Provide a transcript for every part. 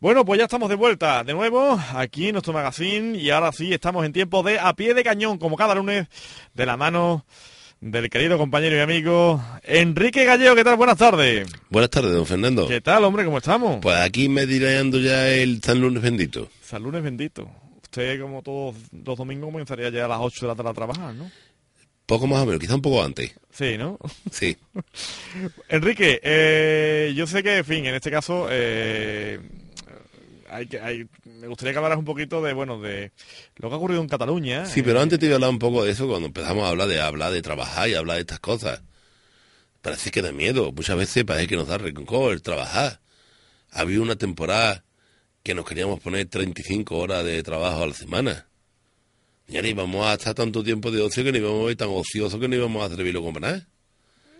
Bueno, pues ya estamos de vuelta de nuevo aquí en nuestro magazine y ahora sí estamos en tiempo de a pie de cañón, como cada lunes, de la mano del querido compañero y amigo Enrique Gallego. ¿Qué tal? Buenas tardes. Buenas tardes, don Fernando. ¿Qué tal, hombre? ¿Cómo estamos? Pues aquí me meditando ya el San Lunes bendito. San Lunes bendito. Usted, como todos los domingos, comenzaría ya a las 8 de la tarde a trabajar, ¿no? Poco más o menos, quizá un poco antes. Sí, ¿no? Sí. Enrique, eh, yo sé que, en fin, en este caso... Eh, hay que, hay, me gustaría que hablaras un poquito de, bueno, de lo que ha ocurrido en Cataluña. Sí, pero antes te iba a hablar un poco de eso cuando empezamos a hablar de hablar de trabajar y hablar de estas cosas. Parece que da miedo. Muchas veces parece que nos da rencor el trabajar. Había una temporada que nos queríamos poner 35 horas de trabajo a la semana. Y ahora íbamos a estar tanto tiempo de ocio que ni íbamos a ver tan ocioso que no íbamos a atreverlo con nada.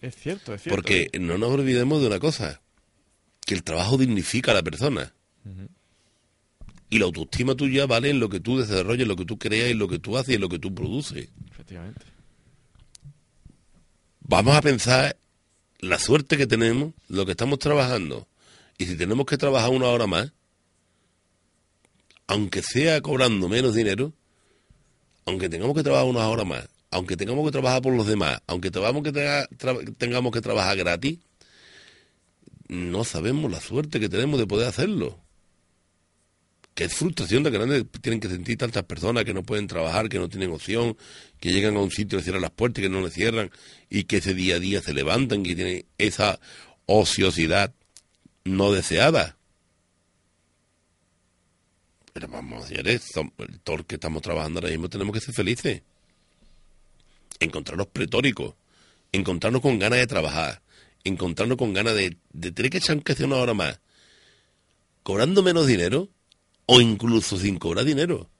Es cierto, es cierto. Porque no nos olvidemos de una cosa, que el trabajo dignifica a la persona. Y la autoestima tuya vale en lo que tú desarrollas, en lo que tú creas, en lo que tú haces y en lo que tú produces. Efectivamente. Vamos a pensar la suerte que tenemos, lo que estamos trabajando. Y si tenemos que trabajar una hora más, aunque sea cobrando menos dinero, aunque tengamos que trabajar una hora más, aunque tengamos que trabajar por los demás, aunque tengamos que, tra tra tengamos que trabajar gratis, no sabemos la suerte que tenemos de poder hacerlo. Que es frustración de grande tienen que sentir tantas personas que no pueden trabajar, que no tienen opción, que llegan a un sitio y cierran las puertas y que no le cierran y que ese día a día se levantan y tienen esa ociosidad no deseada. Pero vamos, señores, todos los que estamos trabajando ahora mismo tenemos que ser felices. Encontrarnos pretóricos, encontrarnos con ganas de trabajar, encontrarnos con ganas de, de tener que echar que hacer una hora más, cobrando menos dinero o incluso sin cobrar dinero.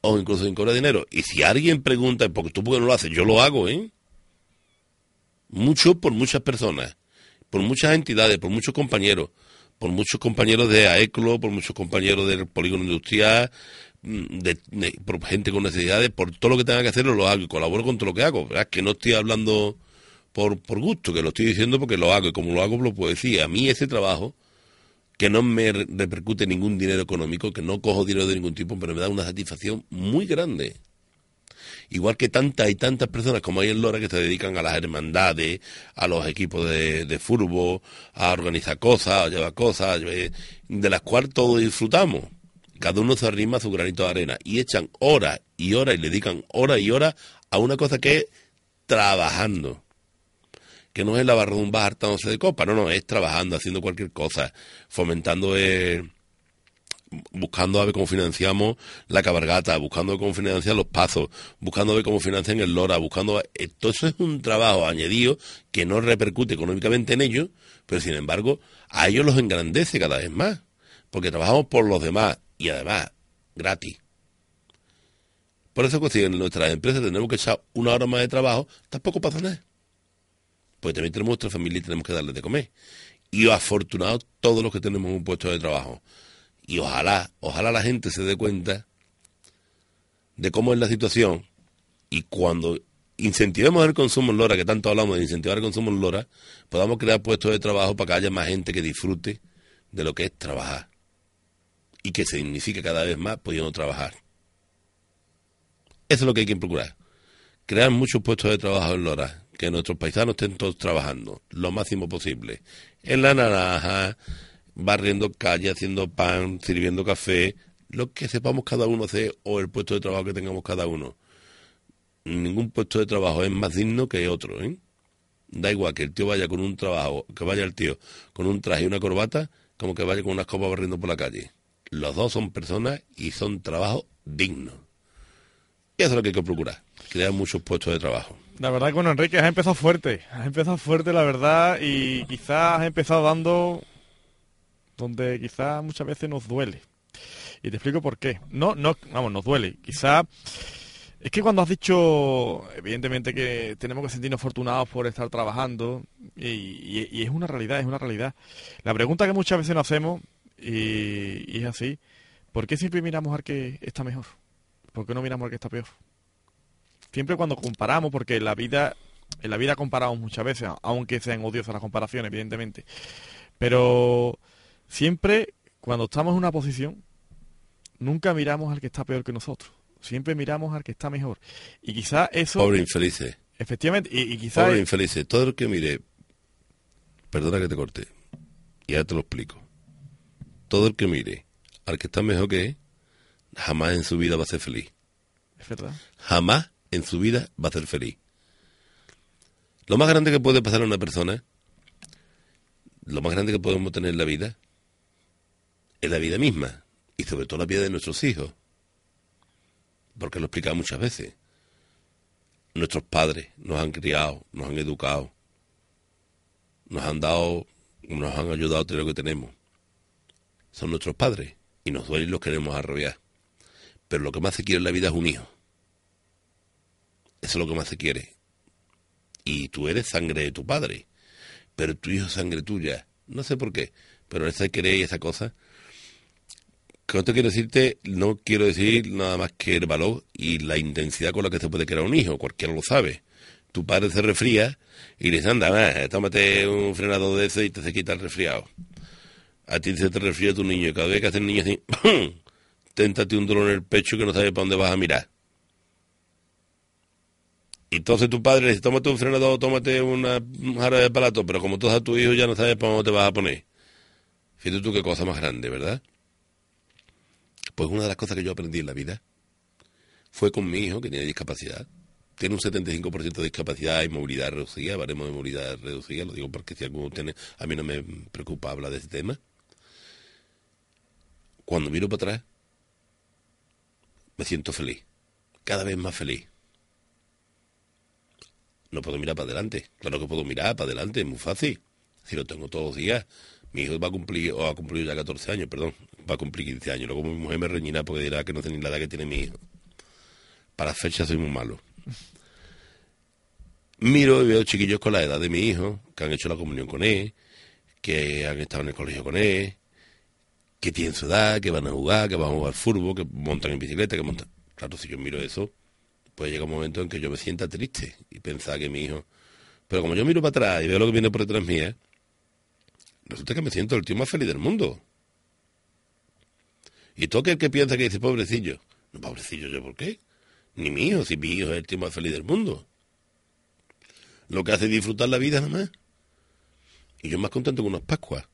O incluso sin cobrar dinero. Y si alguien pregunta, porque tú porque no lo haces, yo lo hago, ¿eh? Mucho por muchas personas, por muchas entidades, por muchos compañeros, por muchos compañeros de AECLO, por muchos compañeros del polígono industrial, de, de, por gente con necesidades, por todo lo que tenga que hacer lo hago y colaboro con todo lo que hago. ¿verdad? Que no estoy hablando por, por gusto, que lo estoy diciendo porque lo hago y como lo hago lo puedo decir. A mí ese trabajo, que no me repercute ningún dinero económico, que no cojo dinero de ningún tipo, pero me da una satisfacción muy grande. Igual que tantas y tantas personas como hay en Lora que se dedican a las hermandades, a los equipos de, de fútbol, a organizar cosas, a llevar cosas, de las cuales todos disfrutamos. Cada uno se arrima a su granito de arena y echan horas y horas y le dedican horas y horas a una cosa que es trabajando que no es la barra de un bar hartándose de copa, no, no, es trabajando, haciendo cualquier cosa, fomentando, eh, buscando a ver cómo financiamos la cabargata, buscando ver cómo financian los pasos, buscando ver cómo financian el Lora, buscando... Eh, todo eso es un trabajo añadido que no repercute económicamente en ellos, pero sin embargo a ellos los engrandece cada vez más, porque trabajamos por los demás y además gratis. Por eso si en nuestras empresas tenemos que echar una hora más de trabajo, tampoco pasa nada pues también tenemos nuestra familia y tenemos que darle de comer. Y afortunados todos los que tenemos un puesto de trabajo. Y ojalá, ojalá la gente se dé cuenta de cómo es la situación y cuando incentivemos el consumo en Lora, que tanto hablamos de incentivar el consumo en Lora, podamos crear puestos de trabajo para que haya más gente que disfrute de lo que es trabajar y que se signifique cada vez más pudiendo trabajar. Eso es lo que hay que procurar. Crear muchos puestos de trabajo en Lora, que nuestros paisanos estén todos trabajando lo máximo posible. En la naranja, barriendo calle, haciendo pan, sirviendo café, lo que sepamos cada uno hacer o el puesto de trabajo que tengamos cada uno. Ningún puesto de trabajo es más digno que otro, ¿eh? Da igual que el tío vaya con un trabajo, que vaya el tío con un traje y una corbata, como que vaya con unas copas barriendo por la calle. Los dos son personas y son trabajos dignos. Y eso es lo que hay que procurar, crear muchos puestos de trabajo. La verdad que bueno, Enrique, has empezado fuerte, has empezado fuerte, la verdad, y quizás has empezado dando donde quizás muchas veces nos duele. Y te explico por qué. No, no, vamos, nos duele. Quizá es que cuando has dicho, evidentemente que tenemos que sentirnos afortunados por estar trabajando, y, es una realidad, es una realidad. La pregunta que muchas veces nos hacemos, y es así, ¿por qué siempre miramos al que está mejor? ¿Por qué no miramos al que está peor? Siempre cuando comparamos, porque en la vida, en la vida comparamos muchas veces, aunque sean odiosas las comparaciones, evidentemente. Pero siempre cuando estamos en una posición, nunca miramos al que está peor que nosotros. Siempre miramos al que está mejor. Y quizá eso... Pobre infelices. Efectivamente, y, y quizá... Pobre infelices. Todo el que mire... Perdona que te corte. Y ahora te lo explico. Todo el que mire al que está mejor que él, jamás en su vida va a ser feliz. Es verdad. Jamás en su vida va a ser feliz. Lo más grande que puede pasar a una persona, lo más grande que podemos tener en la vida, es la vida misma. Y sobre todo la vida de nuestros hijos. Porque lo he explicado muchas veces. Nuestros padres nos han criado, nos han educado, nos han dado, nos han ayudado a tener lo que tenemos. Son nuestros padres y nos duele y los queremos arrobiar. Pero lo que más se quiere en la vida es un hijo. Eso es lo que más se quiere. Y tú eres sangre de tu padre, pero tu hijo es sangre tuya. No sé por qué, pero esa querer y esa cosa. Con esto quiero decirte, no quiero decir nada más que el valor y la intensidad con la que se puede crear un hijo, cualquiera lo sabe. Tu padre se resfría y le dice, anda, tómate un frenado de ese y te se quita el resfriado. A ti se te resfría tu niño cada vez que hace el niño así, téntate un dolor en el pecho que no sabes para dónde vas a mirar. Y entonces tu padre le dice, tómate un frenador, tómate una jara de palato, pero como tú a tu hijo ya no sabes para dónde te vas a poner. Fíjate tú qué cosa más grande, ¿verdad? Pues una de las cosas que yo aprendí en la vida fue con mi hijo que tiene discapacidad. Tiene un 75% de discapacidad y movilidad reducida, baremo de movilidad reducida, lo digo porque si alguno tiene, a mí no me preocupa hablar de ese tema. Cuando miro para atrás, me siento feliz, cada vez más feliz no puedo mirar para adelante. Claro que puedo mirar para adelante, es muy fácil. Si lo tengo todos los días. Mi hijo va a cumplir, o ha cumplido ya 14 años, perdón, va a cumplir 15 años. Luego mi mujer me reñirá porque dirá que no sé ni la edad que tiene mi hijo. Para fechas soy muy malo. Miro y veo chiquillos con la edad de mi hijo, que han hecho la comunión con él, que han estado en el colegio con él, que tienen su edad, que van a jugar, que van a jugar fútbol, que montan en bicicleta, que montan... Claro, si yo miro eso, pues llega un momento en que yo me sienta triste y pensar que mi hijo... Pero como yo miro para atrás y veo lo que viene por detrás mía, resulta que me siento el tío más feliz del mundo. Y todo aquel que piensa que dice pobrecillo, no pobrecillo yo, ¿por qué? Ni mi hijo, si mi hijo es el tío más feliz del mundo. Lo que hace es disfrutar la vida nada más. Y yo más contento con unas Pascuas.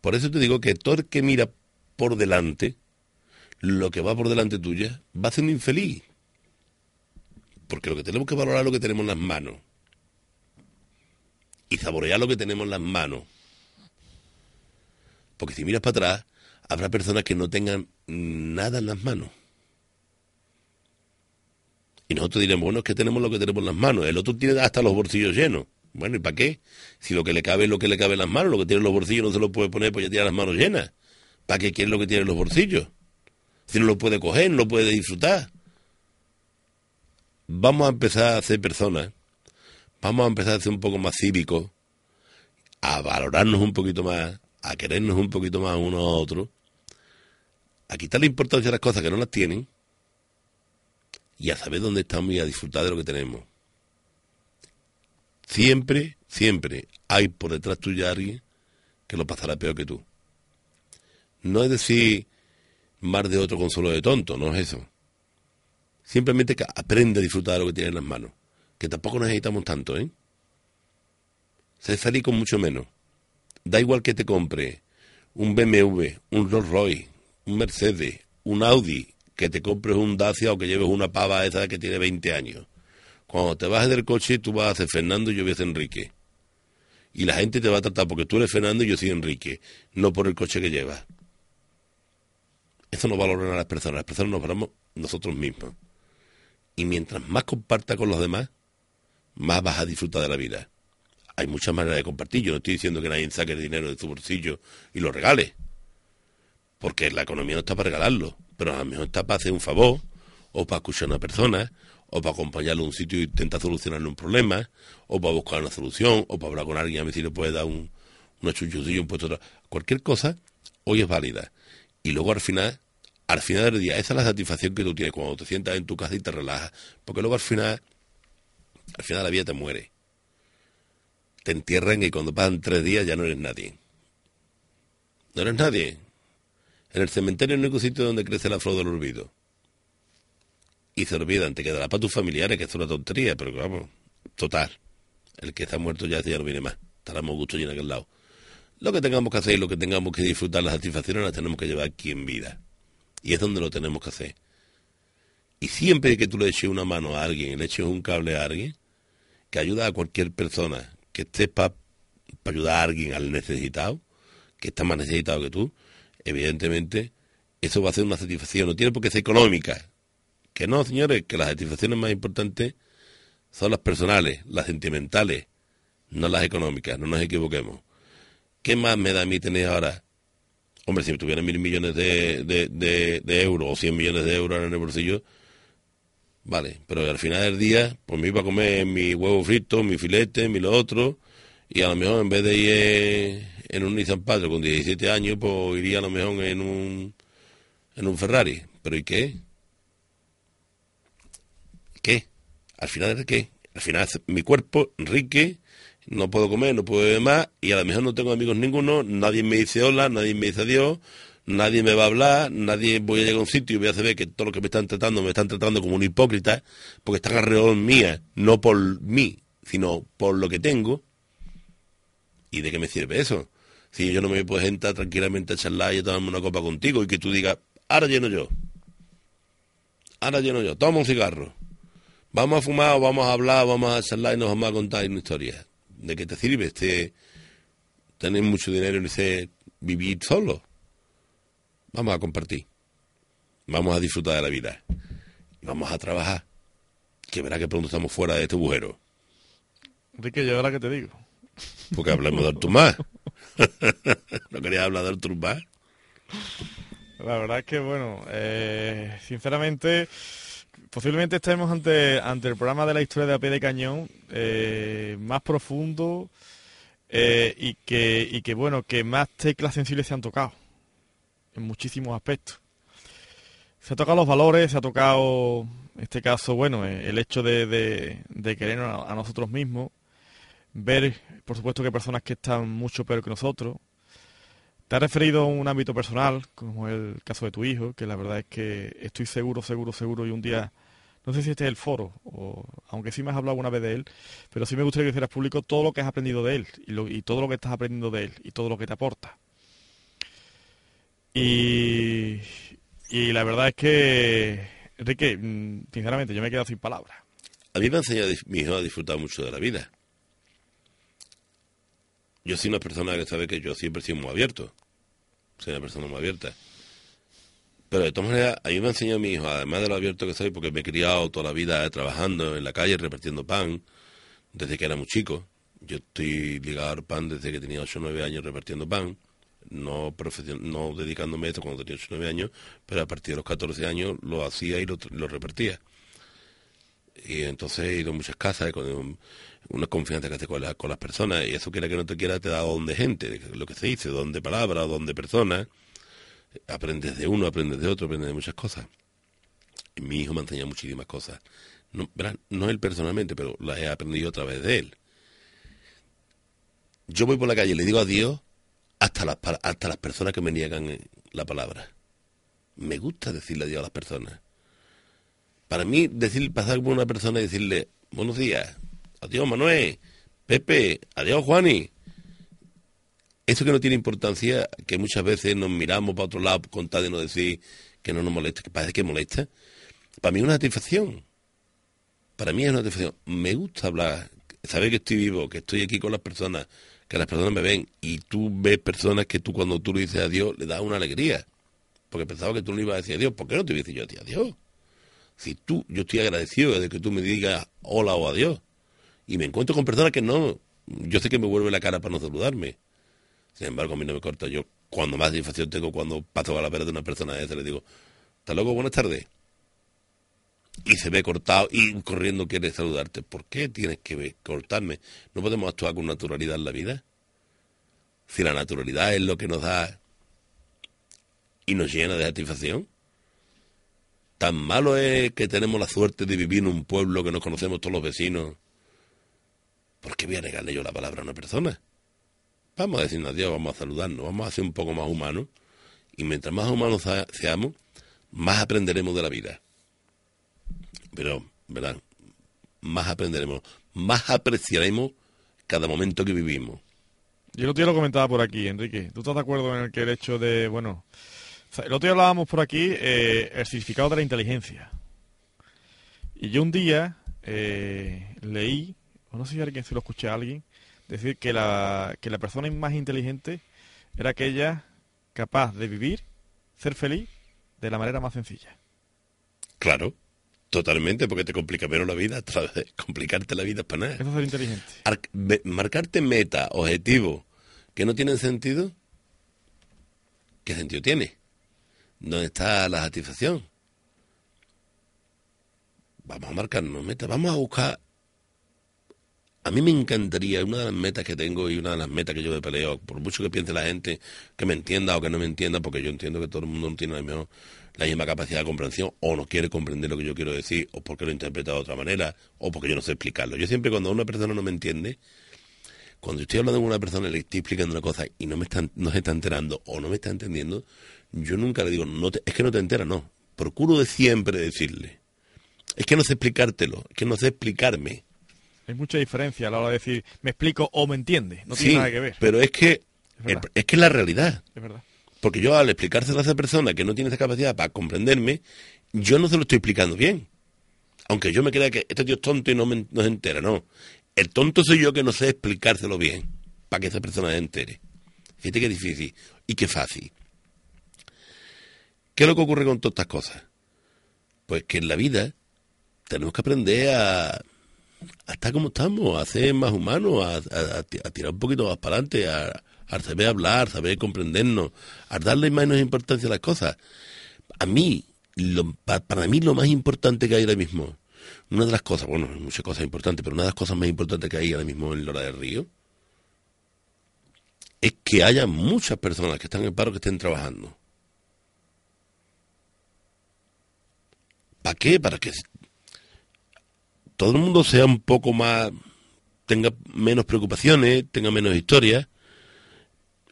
Por eso te digo que todo el que mira por delante, lo que va por delante tuya, va a ser un infeliz porque lo que tenemos que valorar es lo que tenemos en las manos. Y saborear lo que tenemos en las manos. Porque si miras para atrás, habrá personas que no tengan nada en las manos. Y nosotros diremos, bueno, es que tenemos lo que tenemos en las manos. El otro tiene hasta los bolsillos llenos. Bueno, ¿y para qué? Si lo que le cabe es lo que le cabe en las manos, lo que tiene en los bolsillos no se lo puede poner, pues ya tiene las manos llenas. ¿Para qué quiere lo que tiene en los bolsillos? Si no lo puede coger, no lo puede disfrutar vamos a empezar a ser personas, vamos a empezar a ser un poco más cívicos, a valorarnos un poquito más, a querernos un poquito más unos a otros, a quitarle importancia a las cosas que no las tienen y a saber dónde estamos y a disfrutar de lo que tenemos. Siempre, siempre hay por detrás tuya alguien que lo pasará peor que tú. No es decir más de otro consuelo de tonto, no es eso. Simplemente que aprende a disfrutar de lo que tiene en las manos. Que tampoco necesitamos tanto, ¿eh? Se feliz con mucho menos. Da igual que te compre un BMW, un Rolls Royce, un Mercedes, un Audi, que te compres un Dacia o que lleves una pava esa que tiene 20 años. Cuando te bajes del coche, tú vas a ser Fernando y yo voy a ser Enrique. Y la gente te va a tratar porque tú eres Fernando y yo soy Enrique, no por el coche que llevas. Eso no valora a las personas, las personas nos valoramos nosotros mismos. Y mientras más compartas con los demás, más vas a disfrutar de la vida. Hay muchas maneras de compartir. Yo no estoy diciendo que nadie saque el dinero de su bolsillo y lo regale. porque la economía no está para regalarlo, pero a lo mejor está para hacer un favor, o para escuchar a una persona, o para acompañarlo a un sitio y intentar solucionarle un problema, o para buscar una solución, o para hablar con alguien a ver si le puede dar un, una chuchucilla, un puesto, cualquier cosa, hoy es válida. Y luego al final, al final del día, esa es la satisfacción que tú tienes cuando te sientas en tu casa y te relajas, porque luego al final, al final la vida te muere. Te entierran y cuando pasan tres días ya no eres nadie. No eres nadie. En el cementerio es el único sitio donde crece la flor del olvido. Y se olvidan, te quedará para tus familiares, que es una tontería, pero vamos, total. El que está muerto ya, ya no viene más. Estaremos gusto y en aquel lado. Lo que tengamos que hacer y lo que tengamos que disfrutar, las satisfacciones las tenemos que llevar aquí en vida. Y es donde lo tenemos que hacer. Y siempre que tú le eches una mano a alguien, le eches un cable a alguien, que ayuda a cualquier persona que esté para ayudar a alguien al necesitado, que está más necesitado que tú, evidentemente eso va a ser una satisfacción. No tiene por qué ser económica. Que no, señores, que las satisfacciones más importantes son las personales, las sentimentales, no las económicas, no nos equivoquemos. ¿Qué más me da a mí tener ahora? Hombre, si tuviera mil millones de, de, euros o cien millones de euros en el bolsillo, vale, pero al final del día, pues me iba a comer mi huevo frito, mi filete, mi lo otro, y a lo mejor en vez de ir en un Nissan Patrol con 17 años, pues iría a lo mejor en un, en un Ferrari. ¿Pero y qué? ¿Qué? Al final de qué? Al final mi cuerpo, Enrique, no puedo comer, no puedo beber más, y a lo mejor no tengo amigos ninguno, nadie me dice hola, nadie me dice adiós, nadie me va a hablar, nadie voy a llegar a un sitio y voy a saber que todo lo que me están tratando me están tratando como un hipócrita, porque están alrededor mía, no por mí, sino por lo que tengo. ¿Y de qué me sirve eso? Si yo no me puedo sentar tranquilamente a charlar y a tomarme una copa contigo y que tú digas, ahora lleno yo. Ahora lleno yo. Toma un cigarro. Vamos a fumar vamos a hablar, vamos a charlar y nos vamos a contar una historia. ¿De qué te sirve este tener mucho dinero y ese vivir solo? Vamos a compartir. Vamos a disfrutar de la vida. Vamos a trabajar. Que verá que pronto estamos fuera de este agujero. Enrique, yo ahora que te digo. Porque hablamos de Artur ¿No querías hablar de Artur La verdad es que, bueno, eh, sinceramente, posiblemente estemos ante, ante el programa de la historia de A Pie de Cañón eh, más profundo eh, y, que, y que, bueno, que más teclas sensibles se han tocado en muchísimos aspectos. Se ha tocado los valores, se ha tocado, en este caso, bueno, el hecho de, de, querer a nosotros mismos, ver, por supuesto, que personas que están mucho peor que nosotros. Te has referido a un ámbito personal, como el caso de tu hijo, que la verdad es que estoy seguro, seguro, seguro, y un día, no sé si este es el foro, o aunque sí me has hablado alguna vez de él, pero sí me gustaría que hicieras público todo lo que has aprendido de él, y, y todo lo que estás aprendiendo de él, y todo lo que te aporta. Y, y la verdad es que, Enrique, mm, sinceramente, yo me he quedado sin palabras. A mí me ha enseñado mi hijo a disfrutar mucho de la vida yo soy una persona que sabe que yo siempre he sido muy abierto. Soy una persona muy abierta. Pero de todas maneras, a mí me ha enseñado mi hijo, además de lo abierto que soy, porque me he criado toda la vida trabajando en la calle, repartiendo pan, desde que era muy chico. Yo estoy ligado al pan desde que tenía 8 o 9 años repartiendo pan, no, no dedicándome a esto cuando tenía 8 o 9 años, pero a partir de los 14 años lo hacía y lo, lo repartía. Y entonces he ido a muchas casas, con, una confianza que hace con, con las personas, y eso quiera que no te quiera, te da don de gente, lo que se dice, don de palabras, don de personas. Aprendes de uno, aprendes de otro, aprendes de muchas cosas. Y mi hijo me ha enseñado muchísimas cosas. No, no él personalmente, pero las he aprendido a través de él. Yo voy por la calle y le digo adiós hasta las, hasta las personas que me niegan la palabra. Me gusta decirle adiós a las personas. Para mí, decir, pasar por una persona y decirle, buenos días, adiós Manuel, Pepe, adiós Juani. Eso que no tiene importancia, que muchas veces nos miramos para otro lado con tal de no decir que no nos molesta, que parece que molesta, para mí es una satisfacción. Para mí es una satisfacción. Me gusta hablar, saber que estoy vivo, que estoy aquí con las personas, que las personas me ven y tú ves personas que tú cuando tú le dices adiós le das una alegría. Porque pensaba que tú no ibas a decir adiós. ¿Por qué no te hubiese yo a ti adiós? Si tú, yo estoy agradecido de que tú me digas hola o adiós y me encuentro con personas que no, yo sé que me vuelve la cara para no saludarme. Sin embargo, a mí no me corta. Yo cuando más satisfacción tengo cuando paso a la vera de una persona esa, le digo, hasta luego, buenas tardes. Y se ve cortado y corriendo quiere saludarte. ¿Por qué tienes que cortarme? ¿No podemos actuar con naturalidad en la vida? Si la naturalidad es lo que nos da y nos llena de satisfacción. Tan malo es que tenemos la suerte de vivir en un pueblo que nos conocemos todos los vecinos. ¿Por qué voy a negarle yo la palabra a una persona? Vamos a decirnos adiós, vamos a saludarnos, vamos a ser un poco más humanos. Y mientras más humanos seamos, más aprenderemos de la vida. Pero, ¿verdad? Más aprenderemos, más apreciaremos cada momento que vivimos. Yo el otro día lo comentaba por aquí, Enrique. ¿Tú estás de acuerdo en el que el hecho de, bueno, el otro día hablábamos por aquí eh, el significado de la inteligencia. Y yo un día eh, leí, o no sé si alguien se lo escuché a alguien, decir que la, que la persona más inteligente era aquella capaz de vivir, ser feliz, de la manera más sencilla. Claro, totalmente, porque te complica menos la vida, complicarte la vida es para nada. Eso es ser inteligente. marcarte meta, objetivos que no tienen sentido, ¿qué sentido tiene? ¿Dónde está la satisfacción? Vamos a marcarnos metas, vamos a buscar a mí me encantaría, una de las metas que tengo y una de las metas que yo me peleo, por mucho que piense la gente que me entienda o que no me entienda, porque yo entiendo que todo el mundo no tiene la, la misma capacidad de comprensión, o no quiere comprender lo que yo quiero decir, o porque lo interpreta de otra manera, o porque yo no sé explicarlo. Yo siempre cuando una persona no me entiende, cuando estoy hablando con una persona y le estoy explicando una cosa y no me no se está enterando o no me está entendiendo, yo nunca le digo, no es que no te enteras, no. Procuro de siempre decirle. Es que no sé explicártelo, es que no sé explicarme. Hay mucha diferencia a la hora de decir, me explico o me entiende. No tiene nada que ver. Pero es que es, que es la realidad. Es verdad. Porque yo al explicárselo a esa persona que no tiene esa capacidad para comprenderme, yo no se lo estoy explicando bien. Aunque yo me crea que este tío es tonto y no, no se entera, no. El tonto soy yo que no sé explicárselo bien para que esa persona se entere. Fíjate que difícil y qué fácil. ¿Qué es lo que ocurre con todas estas cosas? Pues que en la vida tenemos que aprender a a estar como estamos, a ser más humanos, a, tirar un poquito más para adelante, a, saber hablar, saber comprendernos, a darle menos importancia a las cosas. A mí, para mí lo más importante que hay ahora mismo, una de las cosas, bueno, muchas cosas importantes, pero una de las cosas más importantes que hay ahora mismo en Lora del Río, es que haya muchas personas que están en paro que estén trabajando. ¿Para qué? Para que todo el mundo sea un poco más, tenga menos preocupaciones, tenga menos historias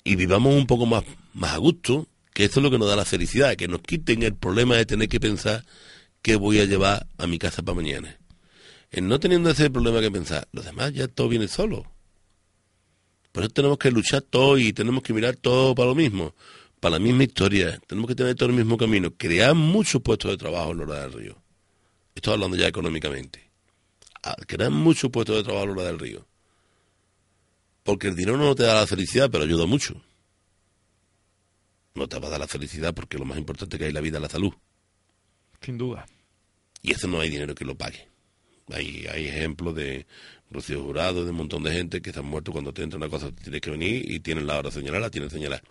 y vivamos un poco más, más a gusto, que eso es lo que nos da la felicidad, que nos quiten el problema de tener que pensar qué voy a llevar a mi casa para mañana. En no teniendo ese problema que pensar, los demás ya todo viene solo. Por eso tenemos que luchar todo y tenemos que mirar todo para lo mismo, para la misma historia. Tenemos que tener todo el mismo camino. Crear muchos puestos de trabajo en Lora del Río. Estoy hablando ya económicamente a crear muchos puestos de trabajo a la del río. Porque el dinero no te da la felicidad, pero ayuda mucho. No te va a dar la felicidad porque lo más importante que hay en la vida es la salud. Sin duda. Y eso no hay dinero que lo pague. Hay, hay ejemplos de Rocío Jurado, de un montón de gente que se han muerto cuando te entra una cosa, tienes que venir y tienen la hora señalada, tienen señalada.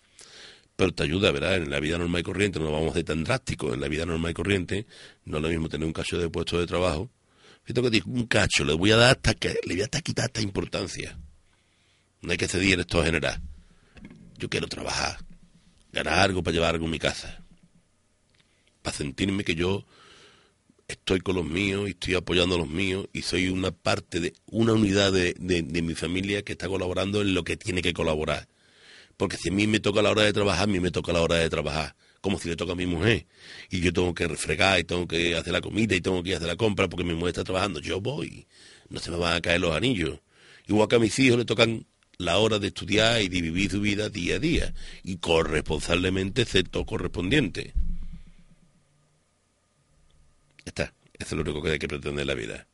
Pero te ayuda, ¿verdad? En la vida normal y corriente no vamos a ser tan drásticos. En la vida normal y corriente no es lo mismo tener un cacho de puesto de trabajo Fíjate que digo, un cacho, le voy a dar hasta que, le voy a quitar esta importancia. No hay que ceder esto a generar. Yo quiero trabajar, ganar algo para llevar algo a mi casa. Para sentirme que yo estoy con los míos y estoy apoyando a los míos y soy una parte de una unidad de, de, de, mi familia que está colaborando en lo que tiene que colaborar. Porque si a mí me toca la hora de trabajar, a mí me toca la hora de trabajar como si le toca a mi mujer. Y yo tengo que refregar y tengo que hacer la comida y tengo que hacer la compra porque mi mujer está trabajando. Yo voy. No se me van a caer los anillos. Igual que a mis hijos le tocan la hora de estudiar y de vivir su vida día a día. Y corresponsablemente todo correspondiente. Está. Eso es lo único que hay que pretender en la vida.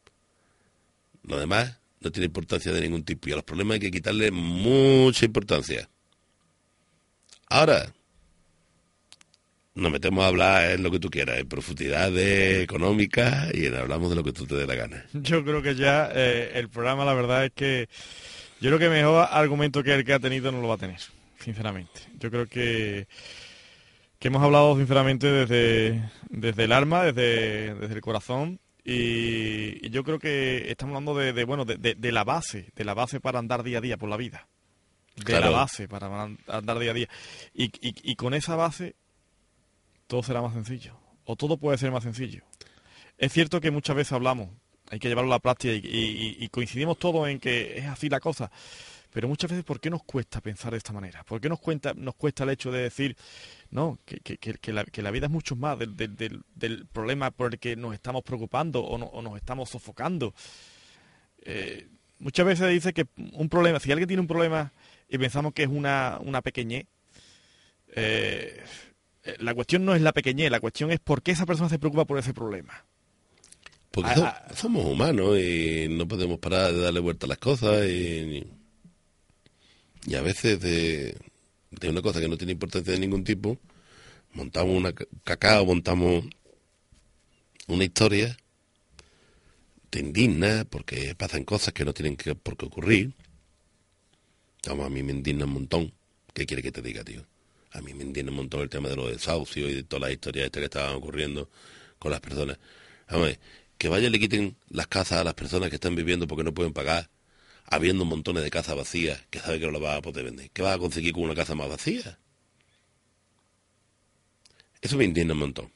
Lo demás no tiene importancia de ningún tipo. Y a los problemas hay que quitarle mucha importancia. Ahora, nos metemos a hablar en lo que tú quieras, en profundidades económicas y hablamos de lo que tú te dé la gana. Yo creo que ya eh, el programa, la verdad es que yo creo que mejor argumento que el que ha tenido no lo va a tener. sinceramente. Yo creo que, que hemos hablado sinceramente desde, desde el alma, desde, desde el corazón. Y, yo creo que estamos hablando de, bueno de, la base, de la base para andar día a día por la vida. De la base para andar día a día. Y, y con esa base todo será más sencillo. O todo puede ser más sencillo. Es cierto que muchas veces hablamos, hay que llevarlo a la práctica y, coincidimos todos en que es así la cosa. Pero muchas veces, ¿por qué nos cuesta pensar de esta manera? ¿Por qué nos, cuenta, nos cuesta el hecho de decir, no, que, la, vida es mucho más del, problema por el que nos estamos preocupando o, o nos estamos sofocando? Eh, muchas veces dice que un problema, si alguien tiene un problema y pensamos que es una, una pequeñez, eh, la cuestión no es la pequeñez, la cuestión es por qué esa persona se preocupa por ese problema. Porque ah, ah. somos humanos y no podemos parar de darle vuelta a las cosas y, a veces de, una cosa que no tiene importancia de ningún tipo, montamos una cacao, montamos una historia, te indigna porque pasan cosas que no tienen que, por qué ocurrir. Vamos, a mí me indigna un montón. ¿Qué quiere que te diga, tío? A mí me indigna un montón el tema de los desahucios y de todas las historias estas que estaban ocurriendo con las personas. Vamos, que vayan y le quiten las casas a las personas que están viviendo porque no pueden pagar, habiendo montones de casas vacías, que sabe que no las va a poder vender. ¿Qué vas a conseguir con una casa más vacía? Eso me indigna un montón.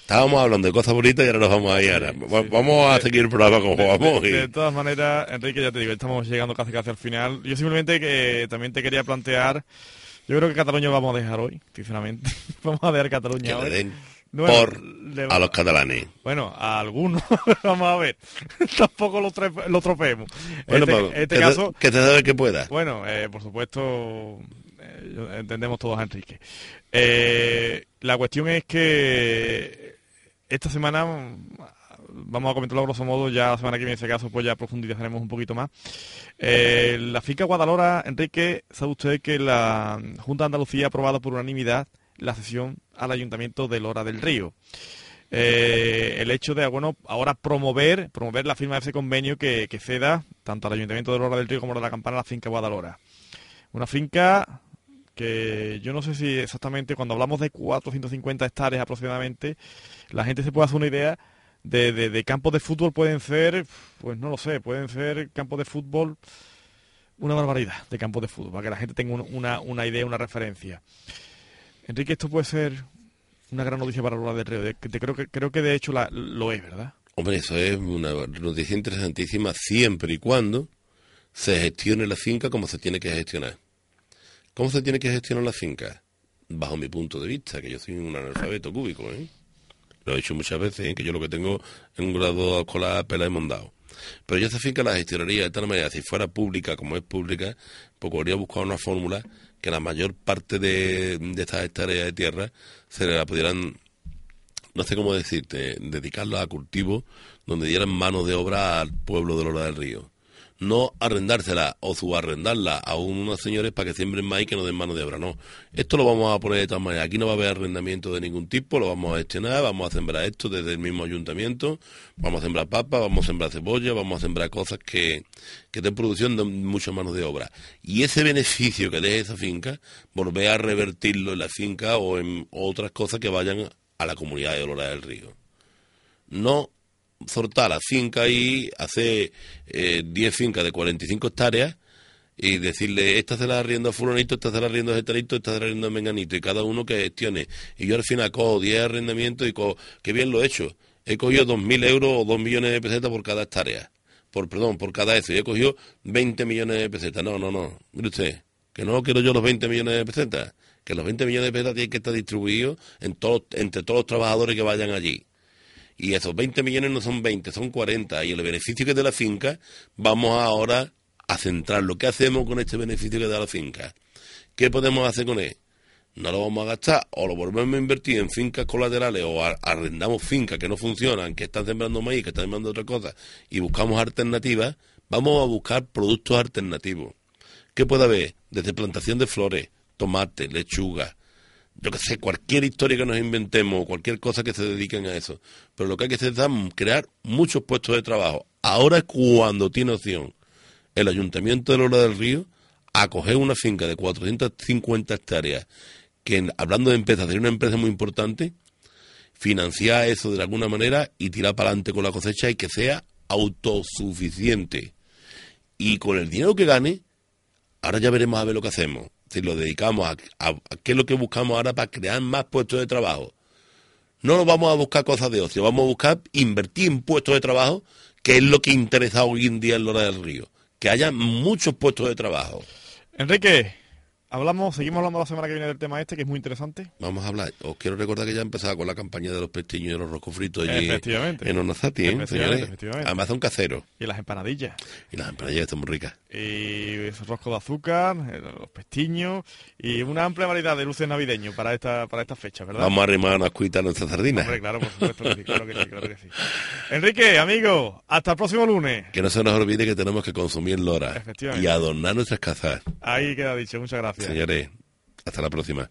Estábamos hablando de cosas bonitas y ahora nos vamos a ir. Ahora. Vamos a seguir el programa como vamos. De, todas maneras, Enrique, ya te digo, estamos llegando casi casi al final. Yo simplemente que también te quería plantear yo creo que Cataluña vamos a dejar hoy, sinceramente. vamos a dejar Cataluña hoy. por a los catalanes. Bueno, a algunos, vamos a ver. Tampoco lo, lo tropeemos. Bueno, este, pues, este caso, que te debe que pueda. Bueno, eh, por supuesto, eh, entendemos todos a Enrique. Eh, la cuestión es que esta semana vamos a comentarlo a grosso modo, ya la semana que viene, en ese caso, pues ya profundizaremos un poquito más. Eh, la finca Guadalora, Enrique, sabe usted que la Junta de Andalucía ha aprobado por unanimidad la cesión al Ayuntamiento de Lora del Río. Eh, el hecho de, bueno, ahora promover, promover la firma de ese convenio que, ceda tanto al Ayuntamiento de Lora del Río como a la Campana la finca Guadalora. Una finca que yo no sé si exactamente cuando hablamos de 450 hectáreas aproximadamente, la gente se puede hacer una idea de, de, campos de fútbol pueden ser, pues no lo sé, pueden ser campos de fútbol, una barbaridad de campos de fútbol, para que la gente tenga una, una idea, una referencia. Enrique, esto puede ser una gran noticia para Lola del Río. creo, que, creo que de hecho la, lo es, ¿verdad? Hombre, eso es una noticia interesantísima siempre y cuando se gestione la finca como se tiene que gestionar. ¿Cómo se tiene que gestionar la finca? Bajo mi punto de vista, que yo soy un analfabeto cúbico, ¿eh? Lo he hecho muchas veces, ¿eh? que yo lo que tengo en un grado escolar pela y mondado. Pero yo esa finca la gestionaría de tal manera, si fuera pública, como es pública, pues podría buscar una fórmula que la mayor parte de, estas hectáreas de tierra se la pudieran, no sé cómo decirte, dedicarla a cultivo donde dieran mano de obra al pueblo de Lora del Río no arrendársela o subarrendarla a unos señores para que siembren maíz que no den mano de obra, no. Esto lo vamos a poner de tal manera. Aquí no va a haber arrendamiento de ningún tipo, lo vamos a gestionar, vamos a sembrar esto desde el mismo ayuntamiento, vamos a sembrar papa, vamos a sembrar cebolla, vamos a sembrar cosas que, que den producción de mucha mano de obra. Y ese beneficio que deje esa finca, volver a revertirlo en la finca o en otras cosas que vayan a la comunidad de Olora del Río. No soltar la finca y hacer 10 eh, fincas de 45 hectáreas y decirle, esta se la arriendo a fulanito, esta se la arriendo a getanito, esta se la arriendo a menganito, y cada uno que gestione. Y yo al final cojo 10 arrendamientos y cojo, qué bien lo he hecho. He cogido 2.000 euros o 2 millones de pesetas por cada hectárea. Por, perdón, por cada eso. Y he cogido 20 millones de pesetas. No, no, no. Mire usted, que no quiero yo los 20 millones de pesetas. Que los 20 millones de pesetas tienen que estar distribuidos en todos, entre todos los trabajadores que vayan allí y esos 20 millones no son 20, son 40, y el beneficio que da la finca, vamos ahora a centrarlo. ¿Qué hacemos con este beneficio que da la finca? ¿Qué podemos hacer con él? No lo vamos a gastar o lo volvemos a invertir en fincas colaterales o arrendamos fincas que no funcionan, que están sembrando maíz, que están sembrando otra cosa y buscamos alternativas, vamos a buscar productos alternativos. ¿Qué puede haber? Desde plantación de flores, tomate, lechuga, yo que sé, cualquier historia que nos inventemos, cualquier cosa que se dediquen a eso. Pero lo que hay que hacer es crear muchos puestos de trabajo. Ahora es cuando tiene opción el Ayuntamiento de Lola del Río a coger una finca de 450 hectáreas, que hablando de empresas, sería una empresa muy importante, financiar eso de alguna manera y tirar para adelante con la cosecha y que sea autosuficiente. Y con el dinero que gane, ahora ya veremos a ver lo que hacemos. Si lo dedicamos a, qué es lo que buscamos ahora para crear más puestos de trabajo. No nos vamos a buscar cosas de ocio, vamos a buscar invertir en puestos de trabajo, que es lo que interesa hoy en día en Lora del Río. Que haya muchos puestos de trabajo. Enrique, Hablamos, seguimos hablando la semana que viene del tema este, que es muy interesante. Vamos a hablar. Os quiero recordar que ya empezado con la campaña de los pestiños y de los roscos fritos allí efectivamente. en Onazati, ¿eh, señores? Además son caseros. Y las empanadillas. Y las empanadillas están muy ricas. Y esos roscos de azúcar, eh, los pestiños y una amplia variedad de luces navideños para esta para esta fecha, ¿verdad? Vamos a arrimar unas cuitas a nuestra sardina. Hombre, claro, por supuesto que sí, claro que sí, claro que sí. Enrique, amigo, hasta el próximo lunes. Que no se nos olvide que tenemos que consumir lora y adornar nuestras casas. Ahí queda dicho, muchas gracias. Señores, hasta la próxima.